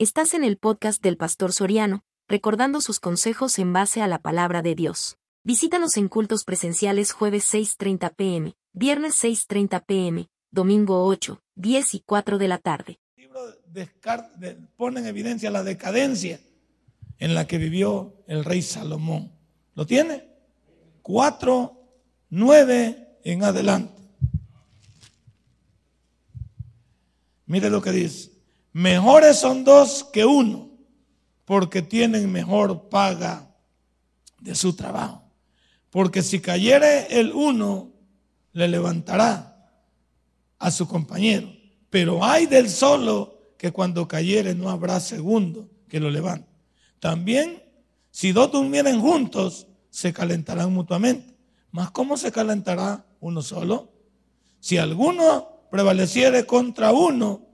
Estás en el podcast del Pastor Soriano, recordando sus consejos en base a la palabra de Dios. Visítanos en cultos presenciales jueves 6.30 pm, viernes 6.30 pm, domingo 8, 10 y 4 de la tarde. El libro pone en evidencia la decadencia en la que vivió el rey Salomón. ¿Lo tiene? 4, 9 en adelante. Mire lo que dice. Mejores son dos que uno, porque tienen mejor paga de su trabajo. Porque si cayere el uno, le levantará a su compañero. Pero hay del solo que cuando cayere no habrá segundo que lo levante. También, si dos durmieren juntos, se calentarán mutuamente. Mas ¿cómo se calentará uno solo? Si alguno prevaleciere contra uno,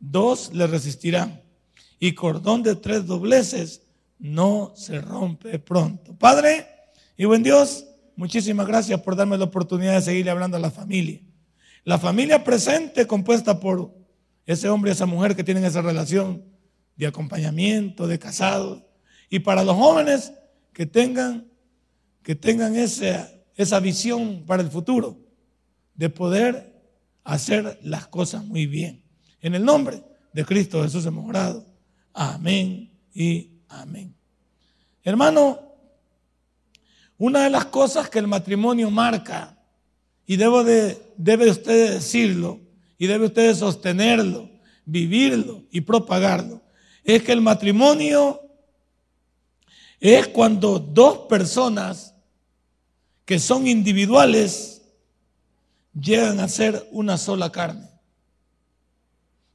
dos le resistirán. Y cordón de tres dobleces no se rompe pronto. Padre y buen Dios, muchísimas gracias por darme la oportunidad de seguirle hablando a la familia. La familia presente compuesta por ese hombre y esa mujer que tienen esa relación de acompañamiento, de casados. Y para los jóvenes que tengan, que tengan esa, esa visión para el futuro de poder hacer las cosas muy bien. En el nombre de Cristo Jesús hemos orado. Amén y amén. Hermano, una de las cosas que el matrimonio marca, y debo de, debe usted decirlo, y debe usted sostenerlo, vivirlo y propagarlo, es que el matrimonio es cuando dos personas que son individuales llegan a ser una sola carne.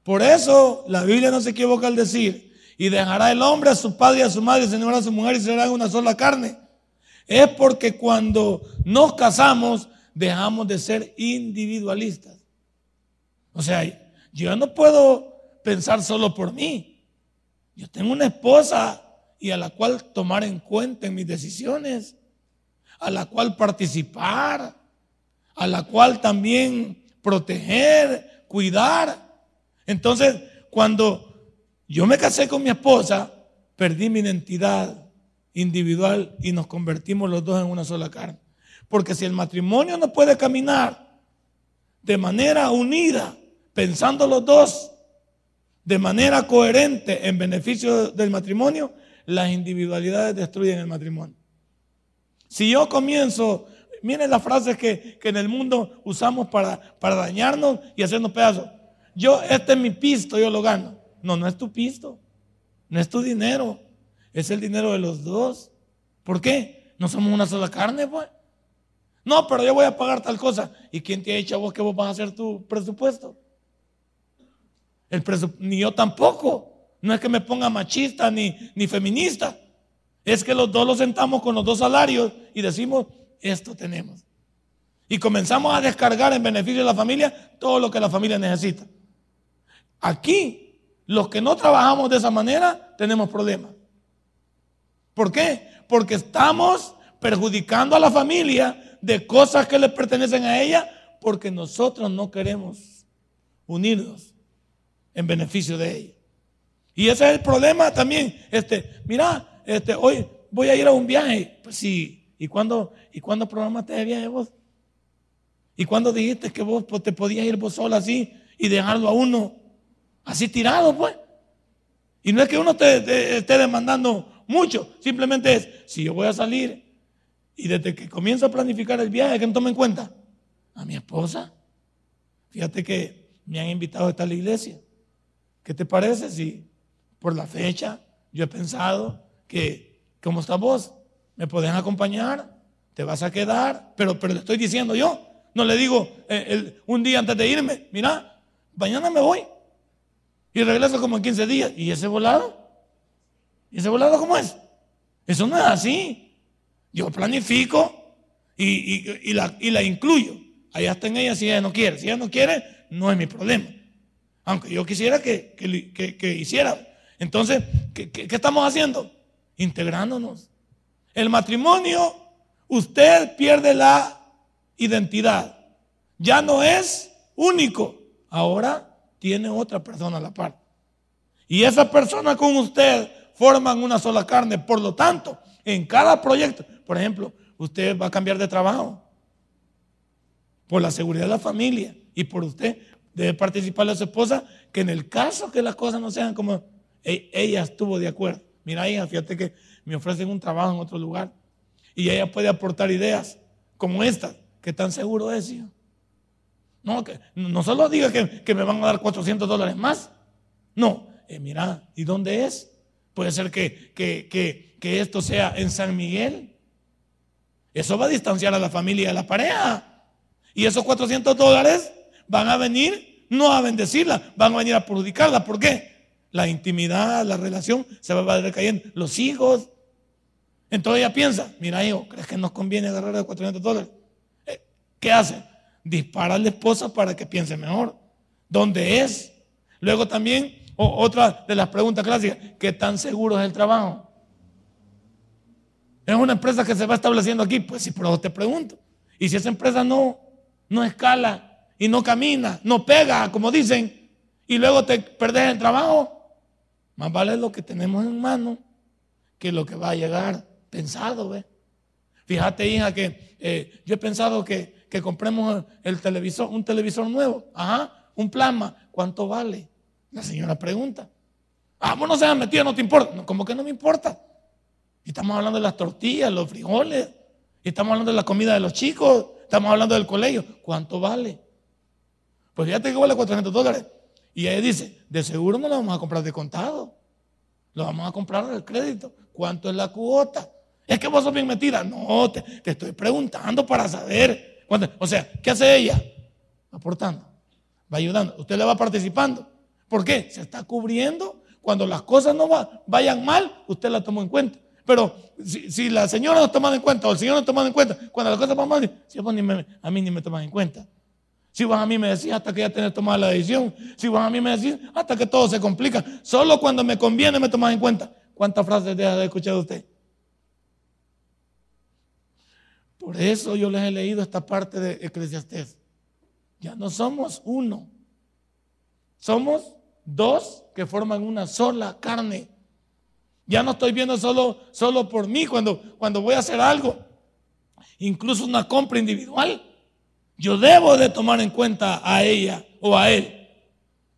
Por eso la Biblia no se equivoca al decir, y dejará el hombre a su padre y a su madre, se a su mujer y serán una sola carne. Es porque cuando nos casamos dejamos de ser individualistas. O sea, yo no puedo pensar solo por mí. Yo tengo una esposa y a la cual tomar en cuenta en mis decisiones, a la cual participar, a la cual también proteger, cuidar. Entonces, cuando yo me casé con mi esposa, perdí mi identidad individual y nos convertimos los dos en una sola carne. Porque si el matrimonio no puede caminar de manera unida, pensando los dos de manera coherente en beneficio del matrimonio, las individualidades destruyen el matrimonio. Si yo comienzo, miren las frases que, en el mundo usamos para, para dañarnos y hacernos pedazos yo, este es mi pisto, yo lo gano. No, no es tu pisto, no es tu dinero, es el dinero de los dos. ¿Por qué? No somos una sola carne, pues. No, pero yo voy a pagar tal cosa. ¿Y quién te ha dicho a vos que vos vas a hacer tu presupuesto? El ni yo tampoco. No es que me ponga machista ni, ni feminista. Es que los dos los sentamos con los dos salarios y decimos, esto tenemos. Y comenzamos a descargar en beneficio de la familia todo lo que la familia necesita. Aquí, los que no trabajamos de esa manera, tenemos problemas. ¿Por qué? Porque estamos perjudicando a la familia de cosas que le pertenecen a ella porque nosotros no queremos unirnos en beneficio de ella. Y ese es el problema también. Este, mira, este, hoy voy a ir a un viaje. Pues sí, ¿y cuándo, ¿y cuándo programaste el viaje vos? ¿Y cuándo dijiste que vos te podías ir vos sola así y dejarlo a uno Así tirado, pues. Y no es que uno te, esté demandando mucho, simplemente es, si yo voy a salir y desde que comienzo a planificar el viaje, ¿quién toma en cuenta? A mi esposa. Fíjate que me han invitado a estar a la iglesia. ¿Qué te parece si por la fecha yo he pensado que, como estás vos, me pueden acompañar, te vas a quedar, pero, pero le estoy diciendo yo, no le digo eh, un día antes de irme, mira, mañana me voy, y regreso como en 15 días. ¿Y ese volado? ¿Y ese volado cómo es? Eso no es así. Yo planifico y, la, y la incluyo. Allá está en ella si ella no quiere. Si ella no quiere, no es mi problema. Aunque yo quisiera que, que, hiciera. Entonces, ¿qué, ¿qué estamos haciendo? Integrándonos. El matrimonio, usted pierde la identidad. Ya no es único. Ahora tiene otra persona a la par. Y esa persona con usted forman una sola carne. Por lo tanto, en cada proyecto, por ejemplo, usted va a cambiar de trabajo por la seguridad de la familia y por usted debe participar a su esposa que en el caso que las cosas no sean como e, ella estuvo de acuerdo. Mira, hija, fíjate que me ofrecen un trabajo en otro lugar y ella puede aportar ideas como estas, que tan seguro es, hijo. No, que no solo diga que, me van a dar 400 dólares más. No, eh, mira, ¿y dónde es? Puede ser que, que, que esto sea en San Miguel. Eso va a distanciar a la familia de la pareja. Y esos 400 dólares van a venir no a bendecirla, van a venir a perjudicarla. ¿Por qué? La intimidad, la relación se va a decayendo. Los hijos. Entonces ella piensa, mira hijo, ¿crees que nos conviene agarrar de 400 dólares? Eh, ¿Qué hace? Dispara a la esposa para que piense mejor. ¿Dónde es? Luego también, otra de las preguntas clásicas, ¿qué tan seguro es el trabajo? ¿Es una empresa que se va estableciendo aquí? Pues sí, pero te pregunto. Y si esa empresa no, no escala y no camina, no pega, como dicen, y luego te perdes el trabajo, más vale lo que tenemos en mano que lo que va a llegar pensado, ¿ve? Fíjate, hija, que eh, yo he pensado que, que, compremos el televisor, un televisor nuevo, ajá, un plasma, ¿cuánto vale? La señora pregunta. Ah, vos no se han metido, no te importa. ¿Cómo que no me importa? Y estamos hablando de las tortillas, los frijoles, y estamos hablando de la comida de los chicos, estamos hablando del colegio. ¿Cuánto vale? Pues fíjate que vale 400 dólares. Y ella dice, de seguro no lo vamos a comprar de contado. Lo vamos a comprar al crédito. ¿Cuánto es la cuota? Es que vos sos bien metida. No, te, estoy preguntando para saber. O sea, ¿qué hace ella? Aportando. Va ayudando. Usted le va participando. ¿Por qué? Se está cubriendo. Cuando las cosas no vayan mal, usted la tomó en cuenta. Pero si, la señora no toma en cuenta o el señor no toma en cuenta, cuando las cosas van mal, si a mí ni me toman en cuenta. Si vos a mí me decís hasta que ya tenés tomada la decisión. Si vos a mí me decís hasta que todo se complica. Solo cuando me conviene me tomas en cuenta. ¿Cuántas frases deja de escuchar usted? Por eso yo les he leído esta parte de Eclesiastés. Ya no somos uno. Somos dos que forman una sola carne. Ya no estoy viendo solo, solo por mí cuando, cuando voy a hacer algo. Incluso una compra individual. Yo debo de tomar en cuenta a ella o a él.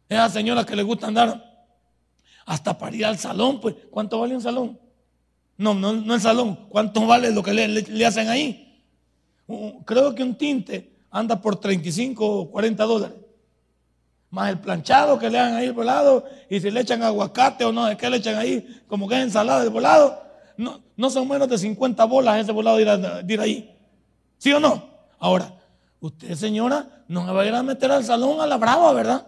Esa señora que le gusta andar hasta para ir al salón, pues, ¿cuánto vale un salón? No, no, no el salón. ¿Cuánto vale lo que le, hacen ahí? Creo que un tinte anda por 35 o 40 dólares. Más el planchado que le dan ahí el volado. Y si le echan aguacate o no, es que le echan ahí como que es ensalada de volado. No, no son menos de 50 bolas ese volado de ir ahí. ¿Sí o no? Ahora, Usted, señora, no me va a ir a meter al salón a la brava, ¿verdad?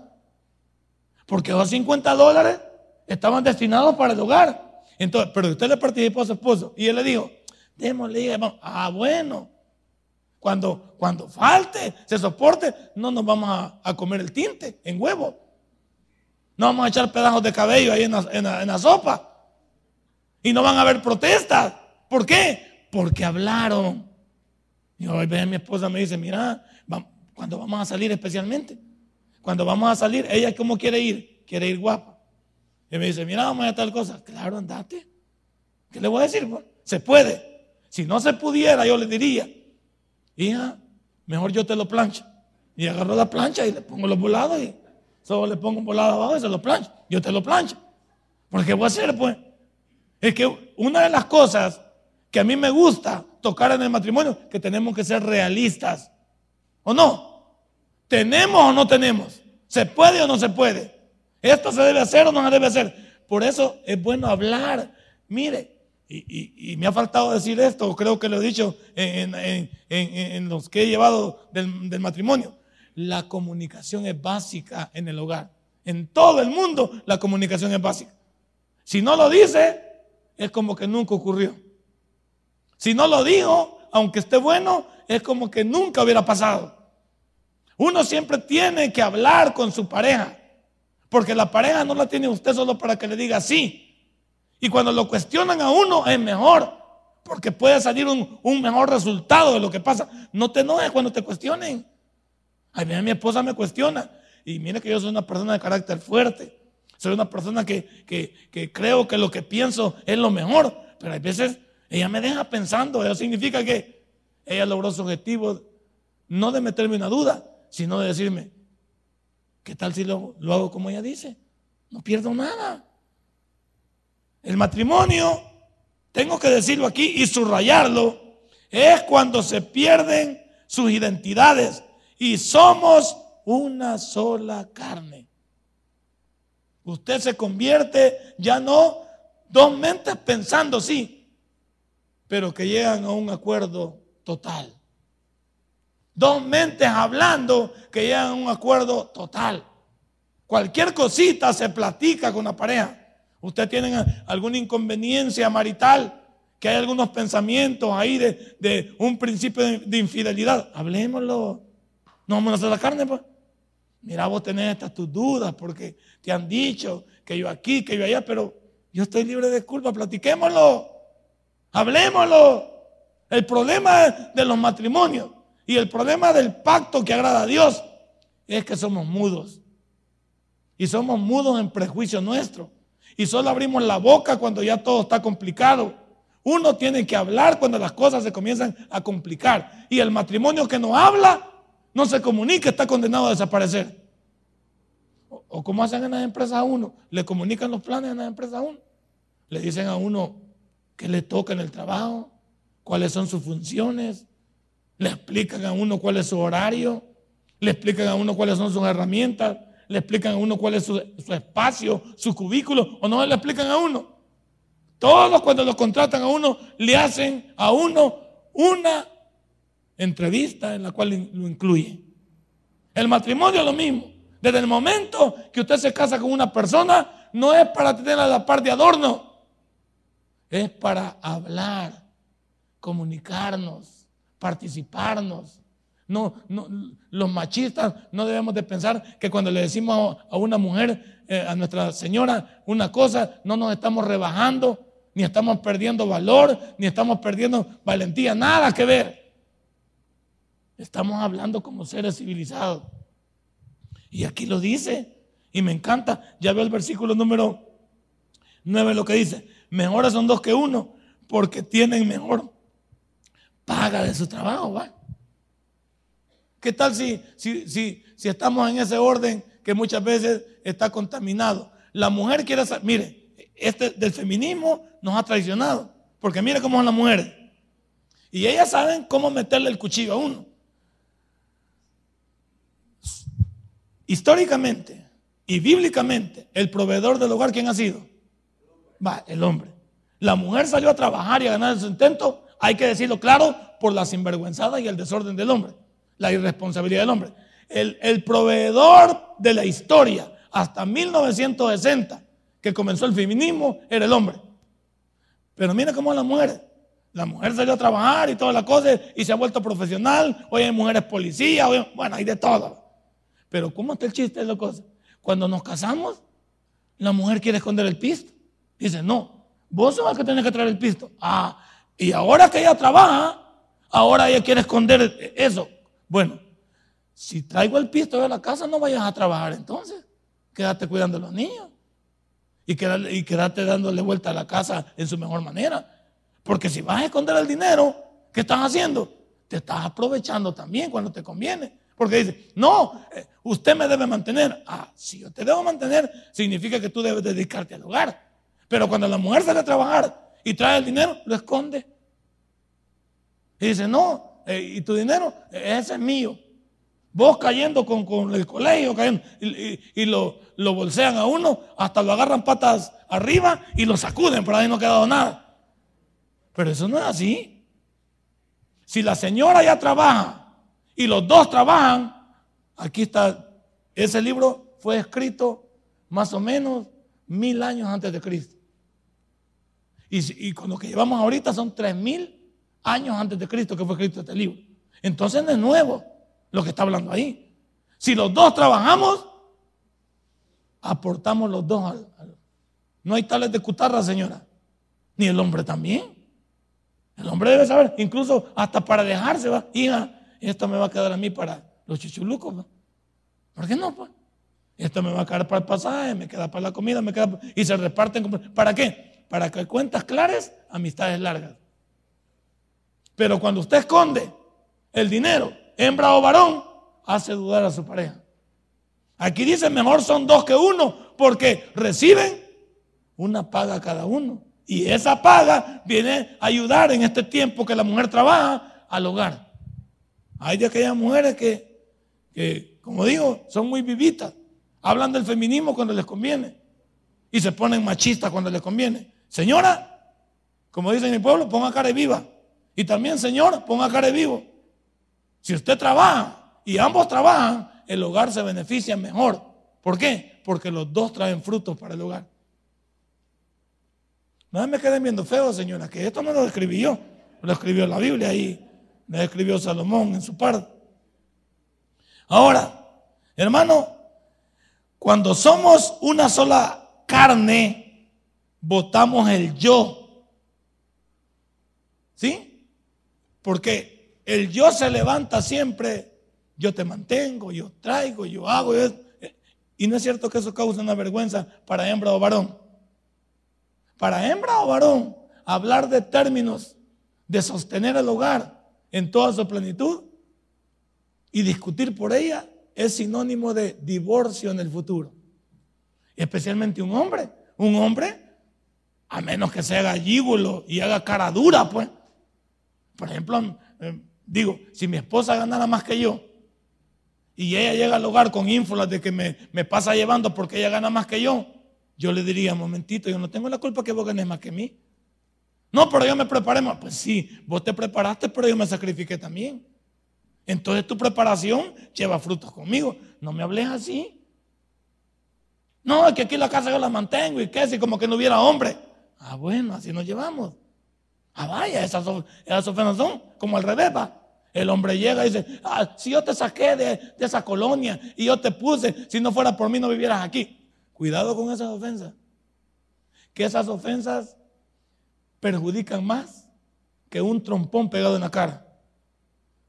Porque esos 50 dólares estaban destinados para el hogar. Entonces, pero usted le participó a su esposo y él le dijo, démosle, ah, bueno, cuando, cuando falte, se soporte, no nos vamos a, comer el tinte en huevo. No vamos a echar pedazos de cabello ahí en la, en la sopa. Y no van a haber protestas. ¿Por qué? Porque hablaron. Y hoy mi esposa me dice, mira, cuando vamos a salir especialmente, cuando vamos a salir, ella cómo quiere ir, quiere ir guapa. Y me dice, mira, vamos a tal cosa. Claro, andate. ¿Qué le voy a decir? Pues? Se puede. Si no se pudiera, yo le diría, hija, mejor yo te lo plancho. Y agarro la plancha y le pongo los volados y solo le pongo un volado abajo y se lo plancho. Yo te lo plancho. Porque ¿qué voy a hacer, pues? Es que una de las cosas que a mí me gusta tocar en el matrimonio, que tenemos que ser realistas. ¿O no? ¿Tenemos o no tenemos? ¿Se puede o no se puede? ¿Esto se debe hacer o no se debe hacer? Por eso es bueno hablar. Mire, y, me ha faltado decir esto, creo que lo he dicho en, los que he llevado del, del matrimonio. La comunicación es básica en el hogar. En todo el mundo la comunicación es básica. Si no lo dice, es como que nunca ocurrió. Si no lo digo, aunque esté bueno, es como que nunca hubiera pasado. Uno siempre tiene que hablar con su pareja, porque la pareja no la tiene usted solo para que le diga sí. Y cuando lo cuestionan a uno es mejor, porque puede salir un, mejor resultado de lo que pasa. No te enojes cuando te cuestionen. A mí mi esposa me cuestiona. Y mire que yo soy una persona de carácter fuerte. Soy una persona que, que, creo que lo que pienso es lo mejor, pero a veces ella me deja pensando. Eso significa que ella logró su objetivo, no de meterme una duda, sino de decirme, ¿qué tal si lo, lo hago como ella dice? No pierdo nada. El matrimonio, tengo que decirlo aquí y subrayarlo, es cuando se pierden sus identidades y somos una sola carne. Usted se convierte ya no dos mentes pensando, sí, pero que llegan a un acuerdo total. Dos mentes hablando que llegan a un acuerdo total. Cualquier cosita se platica con la pareja. Usted tiene alguna inconveniencia marital, que hay algunos pensamientos ahí de, un principio de, infidelidad. Hablemoslo. No vamos a hacer la carne, pues. Mira, vos tenés estas tus dudas porque te han dicho que yo aquí, que yo allá, pero yo estoy libre de culpa. Platiquémoslo. Hablemoslo. El problema de los matrimonios y el problema del pacto que agrada a Dios es que somos mudos. Y somos mudos en prejuicio nuestro. Y solo abrimos la boca cuando ya todo está complicado. Uno tiene que hablar cuando las cosas se comienzan a complicar. Y el matrimonio que no habla, no se comunica, está condenado a desaparecer. O, como hacen en las empresas a uno, le comunican los planes en las empresas a uno. Le dicen a uno qué le toca en el trabajo, cuáles son sus funciones, le explican a uno cuál es su horario, le explican a uno cuáles son sus herramientas, le explican a uno cuál es su, espacio, su cubículo, o no le explican a uno. Todos cuando lo contratan a uno, le hacen a uno una entrevista en la cual lo incluye. El matrimonio es lo mismo. Desde el momento que usted se casa con una persona, no es para tenerla a la par de adorno, es para hablar, comunicarnos, participarnos. No, no, los machistas no debemos de pensar que cuando le decimos a una mujer, eh, a nuestra señora, una cosa, no nos estamos rebajando, ni estamos perdiendo valor, ni estamos perdiendo valentía, nada que ver. Estamos hablando como seres civilizados. Y aquí lo dice, y me encanta, ya veo el versículo número 9 lo que dice, mejores son dos que uno, porque tienen mejor paga de su trabajo, ¿va? ¿Qué tal si, si, si, estamos en ese orden que muchas veces está contaminado? La mujer quiere saber, mire, este del feminismo nos ha traicionado, porque mire cómo son las mujeres. Y ellas saben cómo meterle el cuchillo a uno. Históricamente y bíblicamente, el proveedor del hogar, ¿quién ha sido? Va, el hombre. La mujer salió a trabajar y a ganar su intento, hay que decirlo claro, por la sinvergüenzada y el desorden del hombre, la irresponsabilidad del hombre. El, el proveedor de la historia hasta 1960, que comenzó el feminismo, era el hombre. Pero mira cómo la mujer. La mujer salió a trabajar y todas las cosas y se ha vuelto profesional. Hoy hay mujeres policías, bueno, hay de todo. Pero ¿cómo está el chiste de la cosa? Cuando nos casamos, la mujer quiere esconder el pisto. Dice, no, vos sos el que tenés que traer el pisto. Ah, y ahora que ella trabaja, ahora ella quiere esconder eso. Bueno, si traigo el pisto de la casa, no vayas a trabajar entonces. Quédate cuidando a los niños. Y quédate, y quédate dándole vuelta a la casa en su mejor manera. Porque si vas a esconder el dinero, ¿qué estás haciendo? Te estás aprovechando también cuando te conviene. Porque dice, no, eh, usted me debe mantener. Ah, si yo te debo mantener, significa que tú debes dedicarte al hogar. Pero cuando la mujer sale a trabajar y trae el dinero, lo esconde. Y dice, no, eh, y tu dinero, ese es mío. Vos cayendo con, el colegio, cayendo, y, lo, lo, bolsean a uno, hasta lo agarran patas arriba y lo sacuden, por ahí no ha quedado nada. Pero eso no es así. Si la señora ya trabaja y los dos trabajan. Aquí está, ese libro fue escrito más o menos mil años antes de Cristo. Y, con lo que llevamos ahorita son tres mil años antes de Cristo que fue escrito este libro. Entonces es nuevo lo que está hablando ahí. Si los dos trabajamos, aportamos los dos al, no hay tales de cutarra, señora. Ni el hombre también. El hombre debe saber, incluso hasta para dejarse, va, hija, esto me va a quedar a mí para los chichulucos. ¿Por qué no? Pues? Esto me va a caer para el pasaje, me queda para la comida, me queda y se reparten. ¿Para qué? Para que cuentas claras, amistades largas. Pero cuando usted esconde el dinero, hembra o varón, hace dudar a su pareja. Aquí dice, mejor son dos que uno, porque reciben una paga cada uno. Y esa paga viene a ayudar en este tiempo que la mujer trabaja al hogar. Hay de aquellas mujeres que, que como digo, son muy vivitas. Hablan del feminismo cuando les conviene. Y se ponen machistas cuando les conviene. Señora, como dice mi pueblo, ponga cara viva. Y también, señor, ponga cara vivo. Si usted trabaja y ambos trabajan, el hogar se beneficia mejor. ¿Por qué? Porque los dos traen frutos para el hogar. No me queden viendo feo, señora, que esto no lo escribí yo. Lo escribió la Biblia y lo escribió Salomón en su parte. Ahora, hermano, cuando somos una sola carne, votamos el yo. ¿Sí? Porque el yo se levanta siempre, yo te mantengo, yo traigo, yo hago. y no es cierto que eso causa una vergüenza para hembra o varón. Para hembra o varón, hablar de términos de sostener el hogar en toda su plenitud y discutir por ella es sinónimo de divorcio en el futuro. Especialmente un hombre. Un hombre, a menos que sea gallígulo y haga cara dura, pues. Por ejemplo, eh, digo, si mi esposa ganara más que yo y ella llega al hogar con ínfolas de que me, pasa llevando porque ella gana más que yo, yo le diría, momentito, yo no tengo la culpa que vos ganes más que mí. No, pero yo me preparé más. Pues sí, vos te preparaste, pero yo me sacrifiqué también. Entonces tu preparación lleva frutos conmigo. No me hables así. No, es que aquí la casa yo la mantengo y qué, si como que no hubiera hombre. Ah, bueno, así nos llevamos. Ah, vaya, esas, ofensas son como al revés, va. El hombre llega y dice, ah, si yo te saqué de, de esa colonia y yo te puse, si no fuera por mí no vivieras aquí. Cuidado con esas ofensas. Que esas ofensas perjudican más que un trompón pegado en la cara.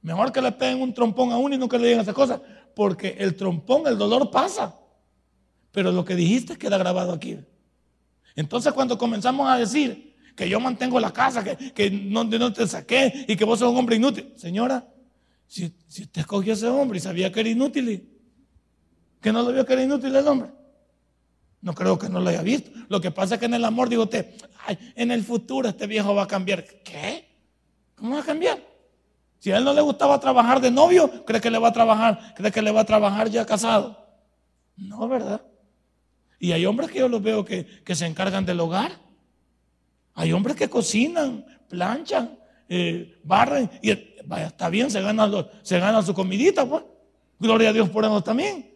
Mejor que le peguen un trompón a uno y no que le digan esas cosas, porque el trompón, el dolor pasa. Pero lo que dijiste queda grabado aquí. Entonces cuando comenzamos a decir que yo mantengo la casa, que, no, no, te saqué y que vos sos un hombre inútil. Señora, si, si usted escogió ese hombre y sabía que era inútil, que no lo vio que era inútil el hombre. No creo que no lo haya visto. Lo que pasa es que en el amor, digo usted, en el futuro este viejo va a cambiar. ¿Qué? ¿Cómo va a cambiar? Si a él no le gustaba trabajar de novio, ¿cree que le va a trabajar? ¿Cree que le va a trabajar ya casado? No, ¿verdad? Y hay hombres que yo los veo que, se encargan del hogar. Hay hombres que cocinan, planchan, eh, barren. Y está bien, se ganan, se ganan su comidita, pues. Gloria a Dios por eso también.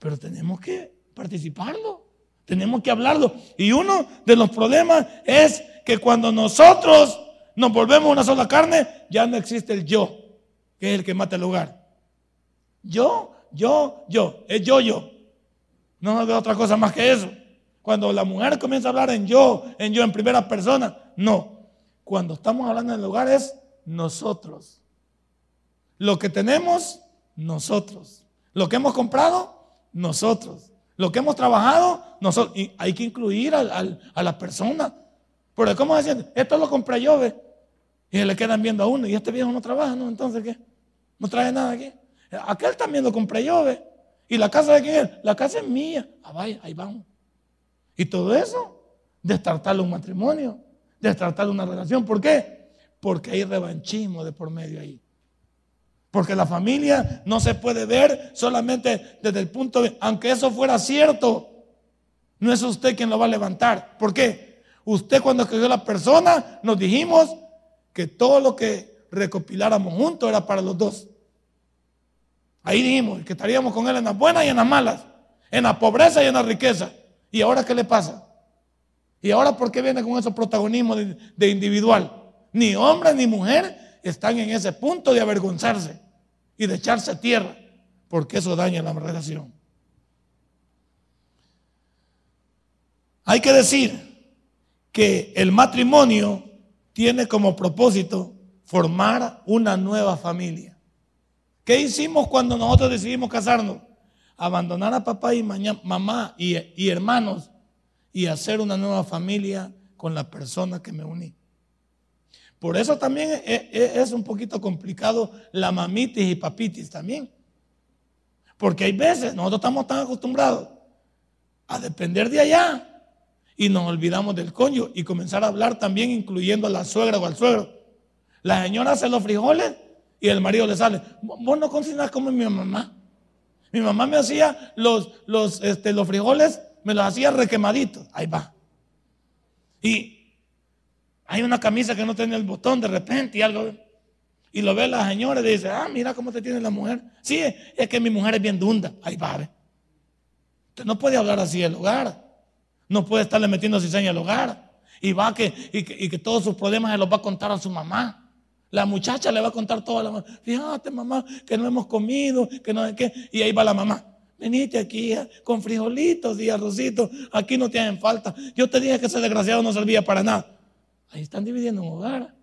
Pero tenemos que participarlo. Tenemos que hablarlo. Y uno de los problemas es que cuando nosotros nos volvemos una sola carne, ya no existe el yo, que es el que mata el lugar. Yo, yo, yo, es yo, yo. No veo otra cosa más que eso. Cuando la mujer comienza a hablar en yo, en yo, en primera persona, no. Cuando estamos hablando en el lugar es nosotros. Lo que tenemos, nosotros. Lo que hemos comprado, nosotros. Lo que hemos trabajado, nosotros, y hay que incluir a la persona. Porque, ¿cómo decir? Esto lo compré yo, ¿ve? Y le quedan viendo a uno, y este viejo no trabaja, ¿no? Entonces, ¿qué? No trae nada aquí. Aquel también lo compré yo, ¿ve? ¿Y la casa de quién es? La casa es mía. Ah, vaya, ahí vamos. Y todo eso, destartarle un matrimonio, destartarle una relación. ¿Por qué? Porque hay revanchismo de por medio ahí. Porque la familia no se puede ver solamente desde el punto de, aunque eso fuera cierto, no es usted quien lo va a levantar. ¿Por qué? Usted cuando escogió la persona nos dijimos que todo lo que recopiláramos juntos era para los dos. Ahí dijimos que estaríamos con él en las buenas y en las malas, en la pobreza y en la riqueza. ¿Y ahora qué le pasa? ¿Y ahora por qué viene con esos protagonismos de, individual? Ni hombre ni mujer están en ese punto de avergonzarse y de echarse a tierra, porque eso daña la relación. Hay que decir que el matrimonio tiene como propósito formar una nueva familia. ¿Qué hicimos cuando nosotros decidimos casarnos? Abandonar a papá y mamá y, y hermanos y hacer una nueva familia con la persona que me uní. Por eso también e, e, es un poquito complicado la mamitis y papitis también. Porque hay veces nosotros estamos tan acostumbrados a depender de allá y nos olvidamos del coño y comenzar a hablar también incluyendo a la suegra o al suegro. La señora hace los frijoles y el marido le sale. Vos no cocinas como mi mamá. Mi mamá me hacía los, los, este, los frijoles, me los hacía requemaditos. Ahí va. Y hay una camisa que no tiene el botón de repente y algo. Y lo ve la señora y dice, ah, mira cómo te tiene la mujer. Sí, es que mi mujer es bien dunda. Ahí va. Usted no puede hablar así del hogar. No puede estarle metiendo cizaña al hogar. Y va que, y que, y que todos sus problemas se los va a contar a su mamá. La muchacha le va a contar todo a la mamá. Fíjate, mamá, que no hemos comido, que no sé qué. Y ahí va la mamá. Venite aquí con frijolitos y arrocitos. Aquí no te hacen falta. Yo te dije que ese desgraciado no servía para nada. Ahí están dividiendo un hogar.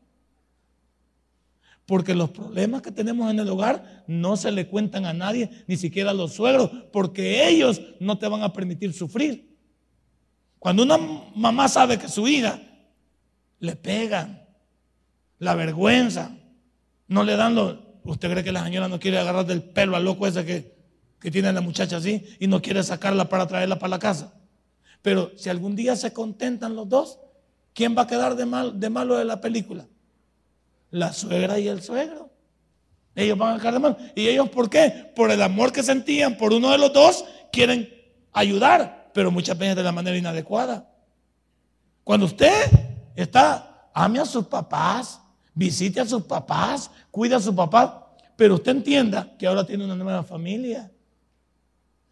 Porque los problemas que tenemos en el hogar no se le cuentan a nadie, ni siquiera a los suegros, porque ellos no te van a permitir sufrir. Cuando una mamá sabe que su hija le pegan, la vergüenza. No le dan. ¿Usted cree que la señora no quiere agarrar del pelo al loco ese que, que tiene la muchacha así y no quiere sacarla para traerla para la casa? Pero si algún día se contentan los dos, ¿quién va a quedar de, mal, de malo de la película? La suegra y el suegro. Ellos van a quedar de malo. ¿Y ellos por qué? Por el amor que sentían por uno de los dos, quieren ayudar, pero muchas veces de la manera inadecuada. Cuando usted está, ame a sus papás, visite a sus papás, cuida a sus papás, pero usted entienda que ahora tiene una nueva familia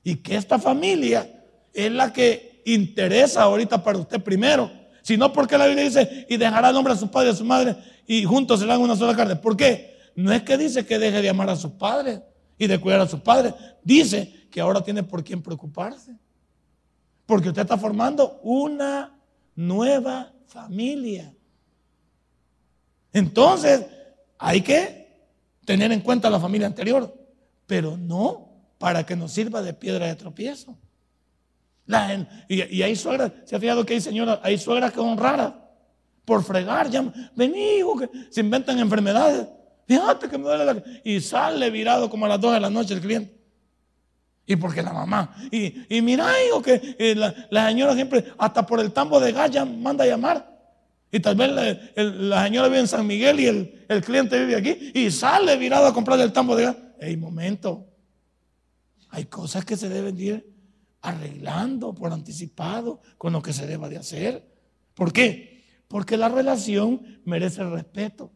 y que esta familia es la que interesa ahorita para usted primero. Si no, porque la Biblia dice, y dejará el hombre a su padre y a su madre y juntos serán una sola carne. ¿Por qué? No es que dice que deje de amar a sus padres y de cuidar a sus padres. Dice que ahora tiene por quién preocuparse. Porque usted está formando una nueva familia. Entonces, hay que tener en cuenta la familia anterior, pero no para que nos sirva de piedra de tropiezo. y, hay suegras, se ha fijado que hay señoras, hay suegras que son raras por fregar, llaman, vení, hijo, que se inventan enfermedades. Fíjate que me duele la... Y sale virado como a las 2 de la noche el cliente. Y porque la mamá. Y, y mira, hijo, que eh, la, la, señora siempre, hasta por el tambo de gas, manda a llamar. Y tal vez la, señora vive en San Miguel y el, cliente vive aquí y sale virado a comprar el tambo de gas. Ey, momento. Hay cosas que se deben ir arreglando por anticipado con lo que se deba de hacer. ¿Por qué? Porque la relación merece respeto.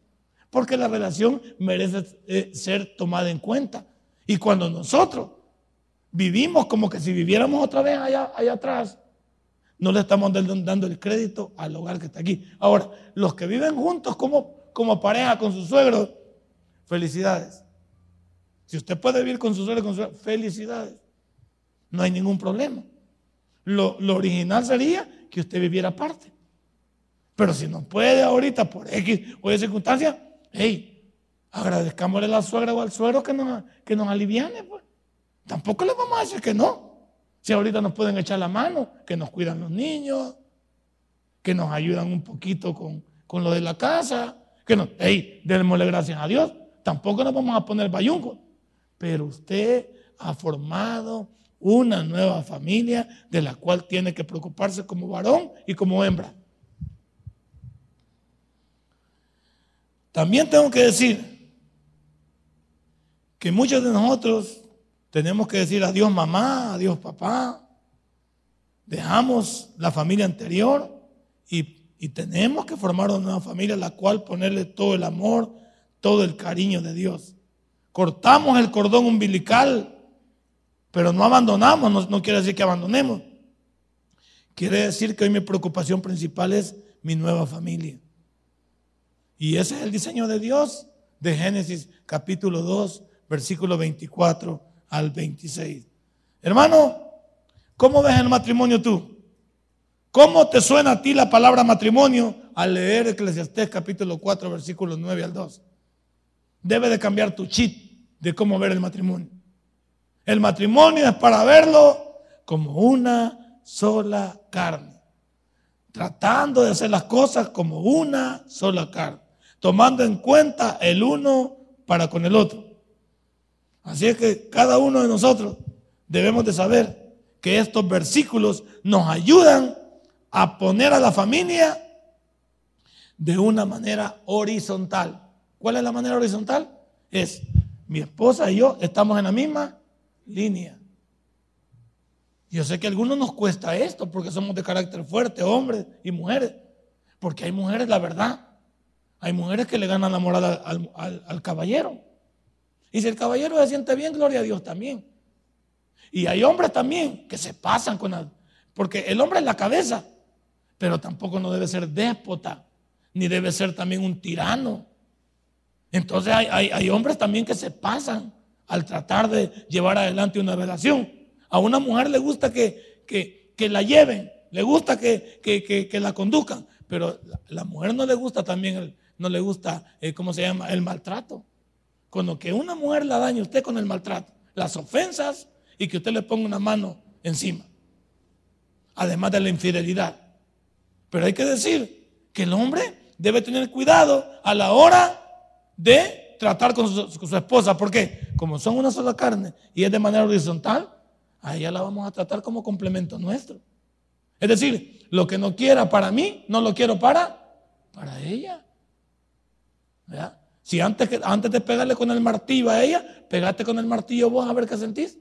Porque la relación merece eh, ser tomada en cuenta. Y cuando nosotros vivimos como que si viviéramos otra vez allá, allá atrás, no le estamos dando el crédito al hogar que está aquí. Ahora, los que viven juntos como, como pareja con sus suegros, felicidades. Si usted puede vivir con su suegro, con su felicidades. No hay ningún problema. Lo, original sería que usted viviera aparte. Pero si no puede ahorita por X o Y circunstancia, hey, agradezcámosle a la suegra o al suegro que nos, que nos aliviane. Pues. Tampoco le vamos a decir que no. Si ahorita nos pueden echar la mano, que nos cuidan los niños, que nos ayudan un poquito con, con lo de la casa, que nos, hey, démosle gracias a Dios. Tampoco nos vamos a poner bayunco. Pero usted ha formado una nueva familia de la cual tiene que preocuparse como varón y como hembra. También tengo que decir que muchos de nosotros tenemos que decir adiós mamá, adiós papá. Dejamos la familia anterior y, tenemos que formar una nueva familia a la cual ponerle todo el amor, todo el cariño de Dios. Cortamos el cordón umbilical, pero no abandonamos, no, no quiere decir que abandonemos. Quiere decir que hoy mi preocupación principal es mi nueva familia. Y ese es el diseño de Dios de Génesis capítulo 2, versículo 24 al 26. Hermano, ¿cómo ves el matrimonio tú? ¿Cómo te suena a ti la palabra matrimonio al leer Eclesiastés capítulo 4, versículos 9 al 2? Debe de cambiar tu chip de cómo ver el matrimonio. El matrimonio es para verlo como una sola carne. Tratando de hacer las cosas como una sola carne. Tomando en cuenta el uno para con el otro. Así es que cada uno de nosotros debemos de saber que estos versículos nos ayudan a poner a la familia de una manera horizontal. ¿Cuál es la manera horizontal? Es mi esposa y yo estamos en la misma línea. Yo sé que a algunos nos cuesta esto porque somos de carácter fuerte, hombres y mujeres. Porque hay mujeres, la verdad, hay mujeres que le ganan la moral al, al caballero. Y si el caballero se siente bien, gloria a Dios también. Y hay hombres también que se pasan con... Porque el hombre es la cabeza, pero tampoco no debe ser déspota, ni debe ser también un tirano. Entonces hay, hombres también que se pasan al tratar de llevar adelante una relación. A una mujer le gusta que, que, la lleven, le gusta que, que, la conduzcan, pero la, la, mujer no le gusta también, no le gusta, eh, ¿cómo se llama? El maltrato. Con lo que una mujer la daña usted con el maltrato, las ofensas y que usted le ponga una mano encima. Además de la infidelidad. Pero hay que decir que el hombre debe tener cuidado a la hora de tratar con su, esposa. Porque como son una sola carne y es de manera horizontal, a ella la vamos a tratar como complemento nuestro. Es decir, lo que no quiera para mí, no lo quiero para, para ella. ¿Verdad? Si antes, antes de pegarle con el martillo a ella, pegate con el martillo vos a ver qué sentís.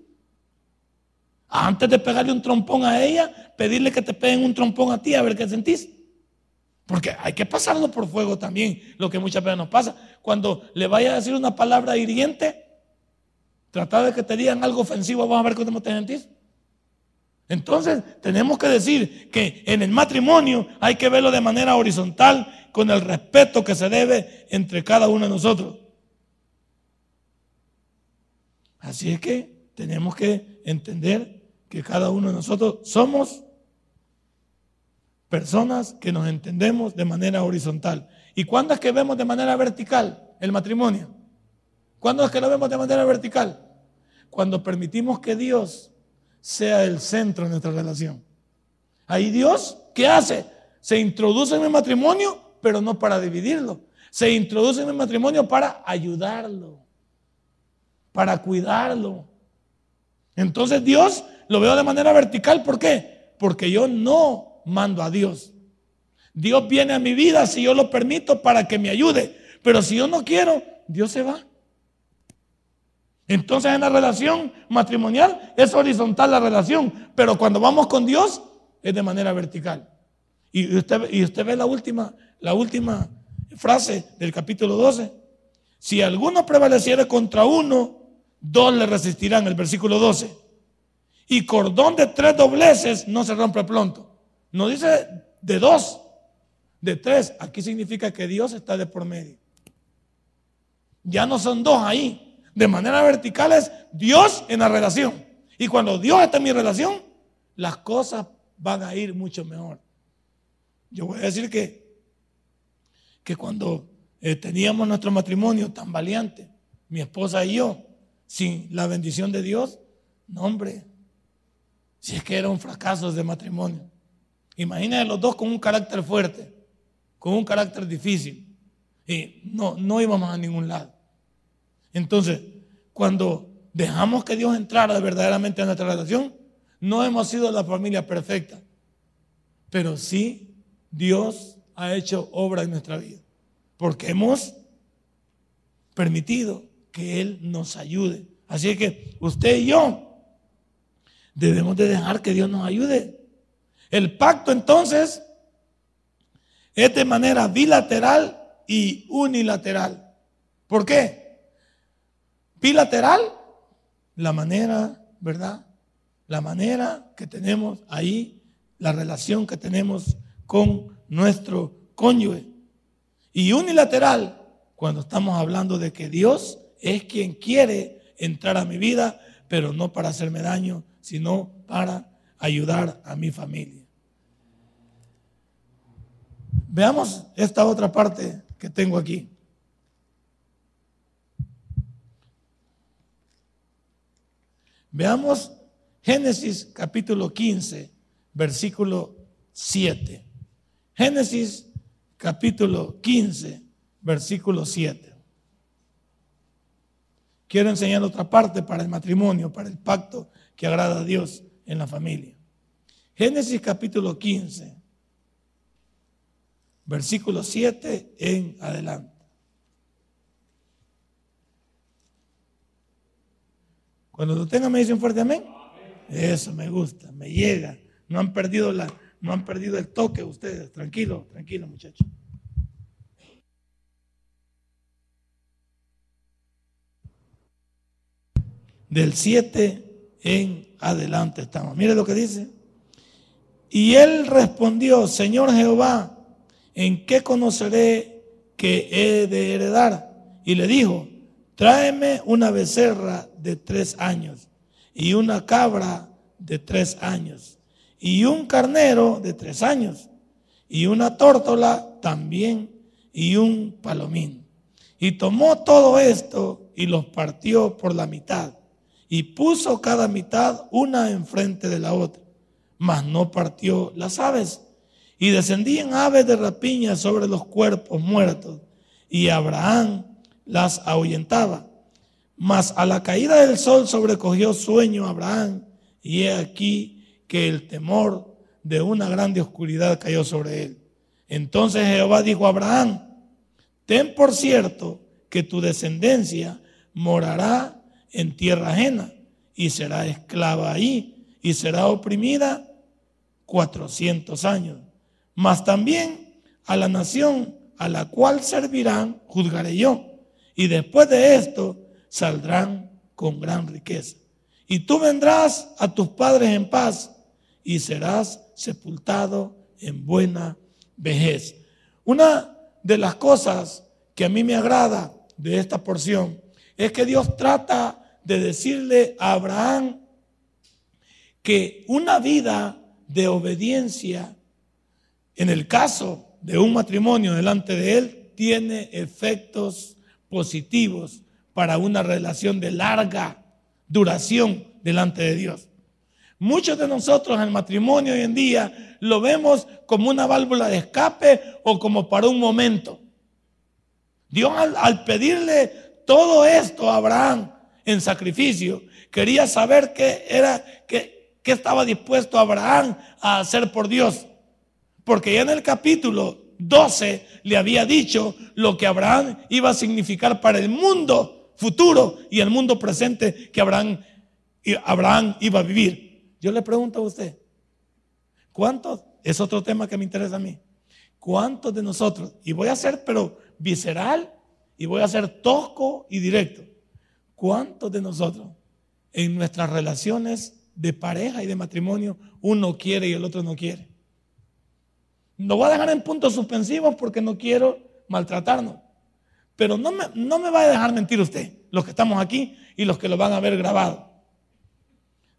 Antes de pegarle un trompón a ella, pedirle que te peguen un trompón a ti a ver qué sentís. Porque hay que pasarlo por fuego también, lo que muchas veces nos pasa. Cuando le vaya a decir una palabra hiriente, tratar de que te digan algo ofensivo, vamos a ver cómo te sentís. Entonces, tenemos que decir que en el matrimonio hay que verlo de manera horizontal con el respeto que se debe entre cada uno de nosotros. Así es que tenemos que entender que cada uno de nosotros somos personas que nos entendemos de manera horizontal. ¿Y cuándo es que vemos de manera vertical el matrimonio? ¿Cuándo es que lo vemos de manera vertical? Cuando permitimos que Dios sea el centro de nuestra relación. Ahí Dios, ¿qué hace? Se introduce en el matrimonio pero no para dividirlo. Se introduce en el matrimonio para ayudarlo, para cuidarlo. Entonces Dios lo veo de manera vertical. ¿Por qué? Porque yo no mando a Dios. Dios viene a mi vida si yo lo permito para que me ayude. Pero si yo no quiero, Dios se va. Entonces en la relación matrimonial es horizontal la relación, pero cuando vamos con Dios es de manera vertical. Y usted, ve la última, la última frase del capítulo 12. Si alguno prevaleciere contra uno, dos le resistirán, el versículo 12. Y cordón de tres dobleces no se rompe pronto. No dice de dos, de tres. Aquí significa que Dios está de por medio. Ya no son dos ahí. De manera vertical es Dios en la relación. Y cuando Dios está en mi relación, las cosas van a ir mucho mejor. Yo voy a decir que que cuando eh, teníamos nuestro matrimonio tan valiente, mi esposa y yo, sin la bendición de Dios, no hombre, si es que era un fracaso de matrimonio. Imagínense los dos con un carácter fuerte, con un carácter difícil, y no, no íbamos a ningún lado. Entonces, cuando dejamos que Dios entrara verdaderamente en nuestra relación, no hemos sido la familia perfecta, pero sí Dios ha hecho obra en nuestra vida. Porque hemos permitido que Él nos ayude. Así que usted y yo debemos de dejar que Dios nos ayude. El pacto entonces es de manera bilateral y unilateral. ¿Por qué? Bilateral, la manera, ¿verdad? La manera que tenemos ahí, la relación que tenemos con nuestro cónyuge. Y unilateral, cuando estamos hablando de que Dios es quien quiere entrar a mi vida, pero no para hacerme daño, sino para ayudar a mi familia. Veamos esta otra parte que tengo aquí. Veamos Génesis capítulo 15, versículo 7. Génesis capítulo 15, versículo 7. Quiero enseñar otra parte para el matrimonio, para el pacto que agrada a Dios en la familia. Génesis capítulo 15, versículo 7 en adelante. Cuando lo tengan me dicen fuerte amén. Eso me gusta, me llega. No han perdido la, no han perdido el toque ustedes. Tranquilo, tranquilo, muchachos. Del 7 en adelante estamos. Mire lo que dice. Y él respondió, Señor Jehová, ¿en qué conoceré que he de heredar? Y le dijo, tráeme una becerra de tres años y una cabra de tres años y un carnero de tres años y una tórtola también y un palomín. Y tomó todo esto y los partió por la mitad y puso cada mitad una enfrente de la otra, mas no partió las aves. Y descendían aves de rapiña sobre los cuerpos muertos y Abraham las ahuyentaba. Mas a la caída del sol sobrecogió sueño Abraham, y he aquí que el temor de una grande oscuridad cayó sobre él. Entonces Jehová dijo a Abraham, ten por cierto que tu descendencia morará en tierra ajena y será esclava ahí y será oprimida cuatrocientos años. Mas también a la nación a la cual servirán juzgaré yo y después de esto saldrán con gran riqueza. Y tú vendrás a tus padres en paz y serás sepultado en buena vejez. Una de las cosas que a mí me agrada de esta porción es que Dios trata de decirle a Abraham que una vida de obediencia, en el caso de un matrimonio delante de él, tiene efectos positivos para una relación de larga duración delante de Dios. Muchos de nosotros en el matrimonio hoy en día lo vemos como una válvula de escape o como para un momento. Dios al, pedirle todo esto a Abraham en sacrificio, quería saber qué era, qué, qué estaba dispuesto Abraham a hacer por Dios. Porque ya en el capítulo 12 le había dicho lo que Abraham iba a significar para el mundo futuro y el mundo presente que Abraham, Abraham iba a vivir. Yo le pregunto a usted, ¿cuántos? Es otro tema que me interesa a mí. ¿Cuántos de nosotros? Y voy a ser, pero visceral, y voy a ser tosco y directo. ¿Cuántos de nosotros en nuestras relaciones de pareja y de matrimonio uno quiere y el otro no quiere? Lo voy a dejar en puntos suspensivos porque no quiero maltratarnos. Pero no me, no me va a dejar mentir usted, los que estamos aquí y los que lo van a ver grabado.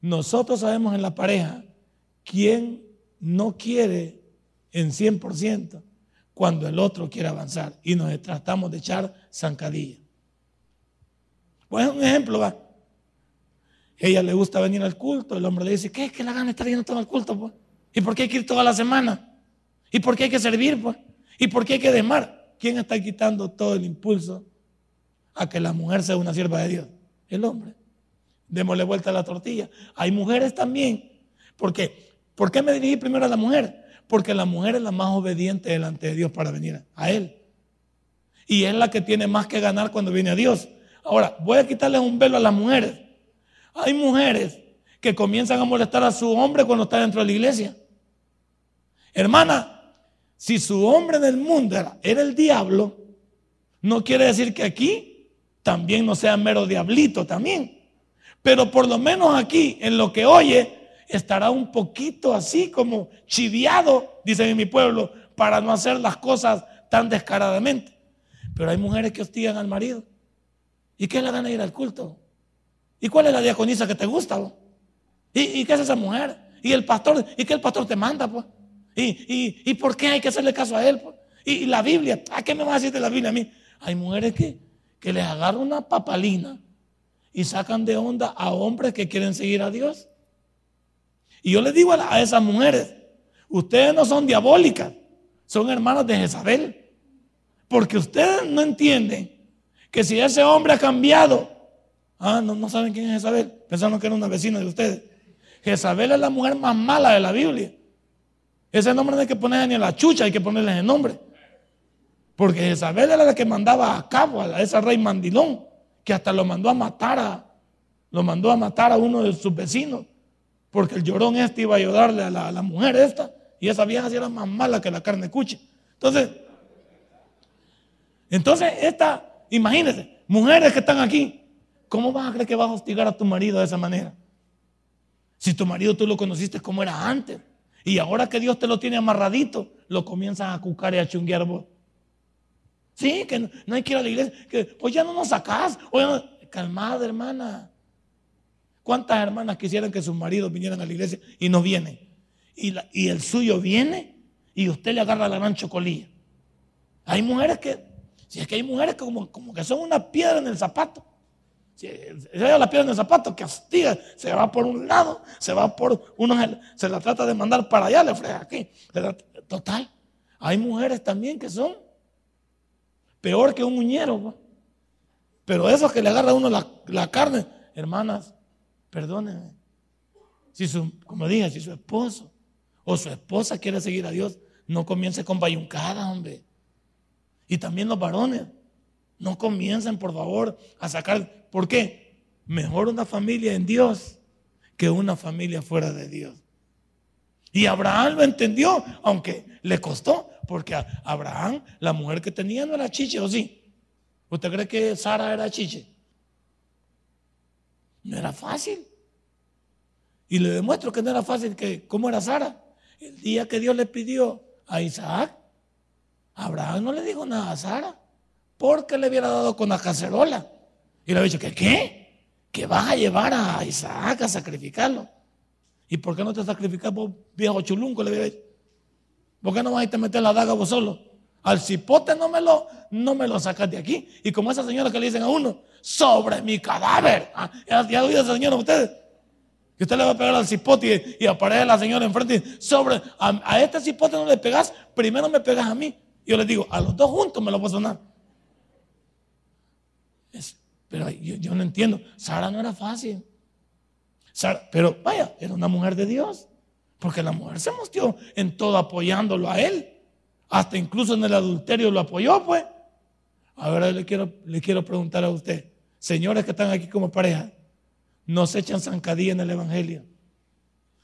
Nosotros sabemos en la pareja quién no quiere en 100% cuando el otro quiere avanzar y nos tratamos de echar zancadilla. Pues un ejemplo, va. Ella le gusta venir al culto, el hombre le dice, ¿qué es que la gana estar yendo todo al culto? Pues? ¿Y por qué hay que ir toda la semana? ¿Y por qué hay que servir? Pues? ¿Y por qué hay que demar? ¿Quién está quitando todo el impulso a que la mujer sea una sierva de Dios? El hombre. Démosle vuelta a la tortilla. Hay mujeres también. ¿Por qué? ¿Por qué me dirigí primero a la mujer? Porque la mujer es la más obediente delante de Dios para venir a Él. Y es la que tiene más que ganar cuando viene a Dios. Ahora, voy a quitarles un velo a las mujeres. Hay mujeres que comienzan a molestar a su hombre cuando está dentro de la iglesia. Hermana, si su hombre en el mundo era, el diablo, no quiere decir que aquí también no sea mero diablito también. Pero por lo menos aquí, en lo que oye, estará un poquito así como chiviado, dicen en mi pueblo, para no hacer las cosas tan descaradamente. Pero hay mujeres que hostigan al marido. ¿Y qué le dan a ir al culto? ¿Y cuál es la diaconisa que te gusta? ¿Y, qué es esa mujer? ¿Y el pastor? ¿Y qué el pastor te manda? Pues? ¿Y, por qué hay que hacerle caso a él? Pues? Y, la Biblia, ¿a qué me va a decir de la Biblia a mí? Hay mujeres que, que les agarran una papalina y sacan de onda a hombres que quieren seguir a Dios. Y yo les digo a, esas mujeres, ustedes no son diabólicas, son hermanas de Jezabel. Porque ustedes no entienden que si ese hombre ha cambiado, ah, no, no saben quién es Jezabel, pensando que era una vecina de ustedes. Jezabel es la mujer más mala de la Biblia. Ese nombre no hay que ponerle ni a la chucha, hay que ponerle el nombre. Porque Jezabel era la que mandaba a cabo a ese rey mandilón, que hasta lo mandó a matar a, lo mandó a matar a uno de sus vecinos, porque el llorón este iba a ayudarle a la, mujer esta, y esa vieja era más mala que la carne cuche. Entonces, entonces esta, imagínense, mujeres que están aquí, ¿cómo vas a creer que vas a hostigar a tu marido de esa manera? Si tu marido tú lo conociste como era antes. Y ahora que Dios te lo tiene amarradito, lo comienzan a cucar y a chunguear vos. Sí, que no, hay que ir a la iglesia. Que, pues ya no nos sacás. calmada, hermana. ¿Cuántas hermanas quisieran que sus maridos vinieran a la iglesia y no vienen? Y, y el suyo viene y usted le agarra la gran chocolilla. Hay mujeres que, si es que hay mujeres que como, como que son una piedra en el zapato. Si ella la piedra en el zapato, que hostiga, se va por un lado, se va por uno, se la trata de mandar para allá, le frega aquí. Total, hay mujeres también que son peor que un muñero. Pero esos que le agarra a uno la, carne, hermanas, perdónenme. Si su, como dije, si su esposo o su esposa quiere seguir a Dios, no comience con bayuncada, hombre. Y también los varones, no comiencen, por favor, a sacar ¿Por qué? Mejor una familia en Dios que una familia fuera de Dios. Y Abraham lo entendió, aunque le costó, porque Abraham, la mujer que tenía no era chiche, ¿o sí? ¿Usted cree que Sara era chiche? No era fácil. Y le demuestro que no era fácil que, ¿cómo era Sara? El día que Dios le pidió a Isaac, Abraham no le dijo nada a Sara, porque le hubiera dado con la cacerola. Y le había dicho, ¿que qué? Que vas a llevar a Isaac a sacrificarlo. ¿Y por qué no te sacrificas vos, viejo chulunco? Le dicho. ¿Por qué no vas a irte a meter la daga vos solo? Al cipote no me lo, no me lo sacas de aquí. Y como esa señora que le dicen a uno, sobre mi cadáver. Ah, ¿Ya, ya oído esa señora ustedes? Que usted le va a pegar al cipote y, aparece la señora enfrente y sobre, a, este cipote no le pegas, primero me pegas a mí. Yo le digo, a los dos juntos me lo voy a sonar. Pero yo, no entiendo. Sara no era fácil. pero vaya, era una mujer de Dios. Porque la mujer se mostró en todo apoyándolo a él. Hasta incluso en el adulterio lo apoyó, pues. Ahora le quiero, le quiero preguntar a usted, señores que están aquí como pareja, no se echan zancadilla en el Evangelio.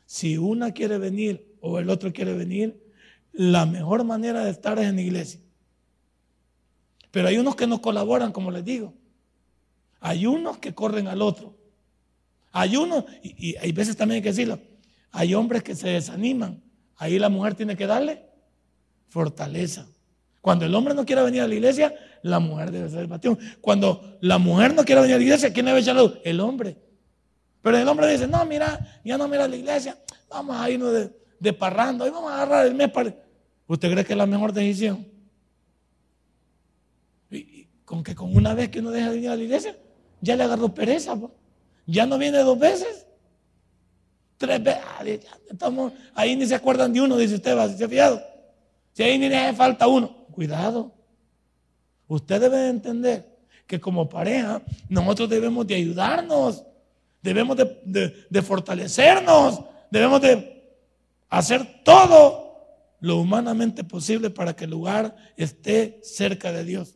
Si una quiere venir o el otro quiere venir, la mejor manera de estar es en la iglesia. Pero hay unos que no colaboran, como les digo. Hay unos que corren al otro. Hay unos, y, hay veces también hay que decirlo, hay hombres que se desaniman. Ahí la mujer tiene que darle fortaleza. Cuando el hombre no quiere venir a la iglesia, la mujer debe ser el bastión. Cuando la mujer no quiere venir a la iglesia, ¿quién debe echar luz? El hombre. Pero el hombre dice, no, mira, ya no mira la iglesia, vamos a irnos de, de parrando, ahí vamos a agarrar el mes para... ¿Usted cree que es la mejor decisión? Y, con que con una vez que uno deja de venir a la iglesia, ya le agarró pereza. Ya no viene dos veces. Tres veces. Ah, estamos, ahí ni se acuerdan de uno, dice usted, si se ha fiado. Si ahí ni le falta uno. Cuidado. Usted debe entender que como pareja nosotros debemos de ayudarnos, debemos de, de fortalecernos, debemos de hacer todo lo humanamente posible para que el lugar esté cerca de Dios.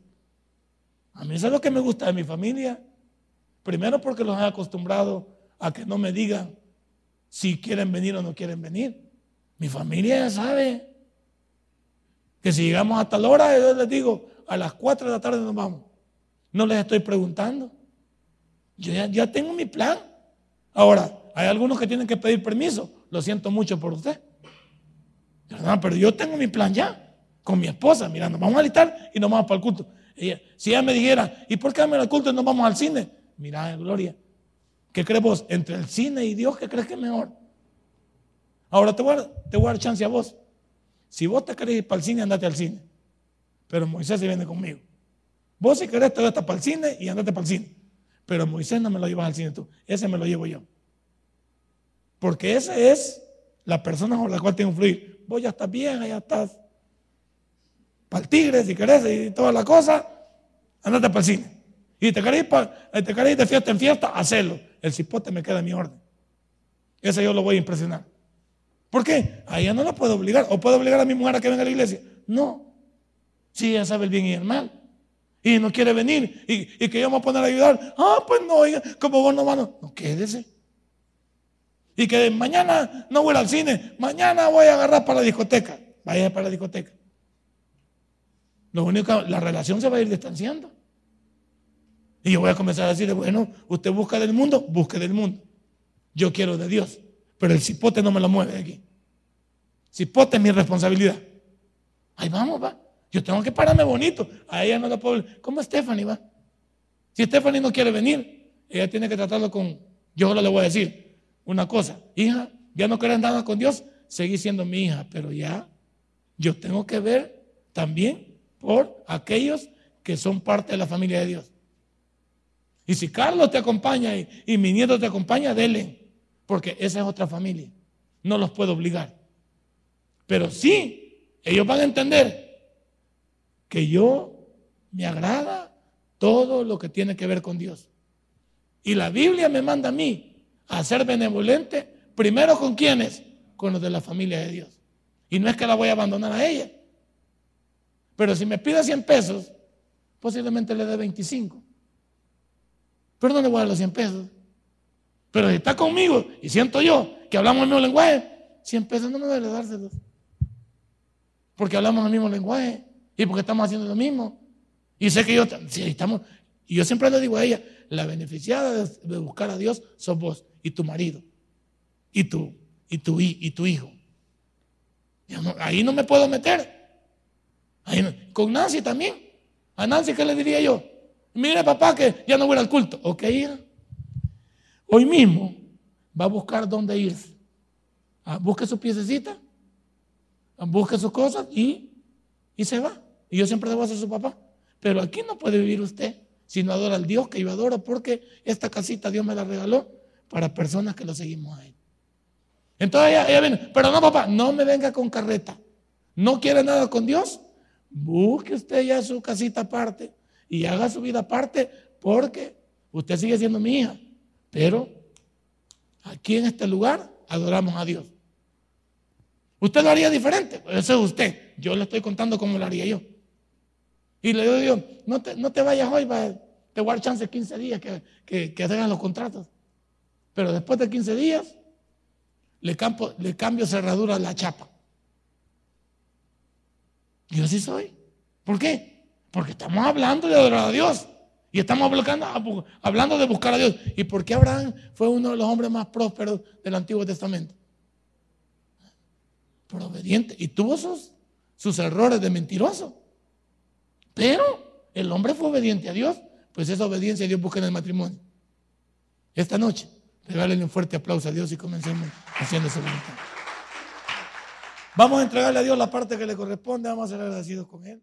A mí eso es lo que me gusta de mi familia. Primero porque los he acostumbrado a que no me digan si quieren venir o no quieren venir. Mi familia ya sabe que si llegamos a tal hora, yo les digo, a las 4 de la tarde nos vamos. No les estoy preguntando. Yo ya, tengo mi plan. Ahora, hay algunos que tienen que pedir permiso. Lo siento mucho por usted. Pero yo tengo mi plan ya. Con mi esposa, mira, nos vamos a alistar y nos vamos para el culto. si ella me dijera, ¿y por qué vamos al culto y no vamos al cine? Mira, Gloria, ¿qué crees vos? Entre el cine y Dios, ¿qué crees que es mejor? Ahora te voy, a, a dar chance a vos. Si vos te querés ir para el cine, andate al cine. Pero Moisés se viene conmigo. Vos si querés te vas para el cine y andate para el cine. Pero Moisés no me lo llevas al cine tú, ese me lo llevo yo. Porque ese es la persona con la cual tengo que fluir. Vos ya estás bien, ya estás para el tigre si querés y toda la cosa, andate para el cine. Y te querés, te querés de fiesta en fiesta, hacelo. El cipote me queda en mi orden. Ese yo lo voy a impresionar. ¿Por qué? A ella no la puedo obligar. ¿O puedo obligar a mi mujer a que venga a la iglesia? No. Si ella sabe el bien y el mal. Y no quiere venir y, y que yo me voy a poner a ayudar. Ah, pues no, oiga, como vos no van. No, quédese. Y que mañana no voy al cine, mañana voy a agarrar para la discoteca. Vaya para la discoteca. Lo único la relación se va a ir distanciando. Y yo voy a comenzar a decirle, bueno, usted busca del mundo, busque del mundo. Yo quiero de Dios. Pero el cipote no me lo mueve de aquí. Cipote es mi responsabilidad. Ahí vamos, va. Yo tengo que pararme bonito. A ella no la puedo. ¿Cómo Stephanie va? Si Stephanie no quiere venir, ella tiene que tratarlo con. Yo ahora le voy a decir una cosa. Hija, ya no quieres nada con Dios, seguí siendo mi hija. Pero ya yo tengo que ver también por aquellos que son parte de la familia de Dios. Y si Carlos te acompaña y, mi nieto te acompaña, dele, porque esa es otra familia. No los puedo obligar. Pero sí, ellos van a entender que yo me agrada todo lo que tiene que ver con Dios. Y la Biblia me manda a mí a ser benevolente, primero con quienes, con los de la familia de Dios. Y no es que la voy a abandonar a ella, pero si me pide 100 pesos, posiblemente le dé 25. Pero no le voy a dar los 100 pesos. Pero si está conmigo y siento yo que hablamos el mismo lenguaje, 100 pesos no me debe dárselos. Porque hablamos el mismo lenguaje y porque estamos haciendo lo mismo. Y sé que yo, si estamos, y yo siempre le digo a ella, la beneficiada de, buscar a Dios sos vos y tu marido y tú y tu, y tu hijo. ahí no me puedo meter con Nancy también. A Nancy, ¿qué le diría yo? Mire, papá, que ya no voy al culto. Ok, hija. Hoy mismo va a buscar dónde ir. Ah, busque su piececita, ah, busque sus cosas y, y se va. Y yo siempre debo ser su papá. Pero aquí no puede vivir usted si no adora al Dios que yo adoro, porque esta casita Dios me la regaló para personas que lo seguimos a Él. Entonces ella, ella viene, pero no, papá, no me venga con carreta. ¿No quiere nada con Dios? Busque usted ya su casita aparte y haga su vida aparte porque usted sigue siendo mi hija. Pero aquí en este lugar adoramos a Dios. Usted lo haría diferente, eso es usted. Yo le estoy contando cómo lo haría yo. Y le digo, Dios, no te, no te vayas hoy, te voy a chance 15 días que, que, hagan los contratos. Pero después de 15 días, le cambio cerradura a la chapa. Yo así soy. ¿Por qué? Porque estamos hablando de adorar a Dios. Y estamos hablando, de buscar a Dios. ¿Y por qué Abraham fue uno de los hombres más prósperos del Antiguo Testamento? Por obediente. Y tuvo sus, sus errores de mentiroso. Pero el hombre fue obediente a Dios. Pues esa obediencia Dios busca en el matrimonio. Esta noche, regálenle un fuerte aplauso a Dios y comencemos haciendo su voluntad. Vamos a entregarle a Dios la parte que le corresponde, vamos a ser agradecidos con Él.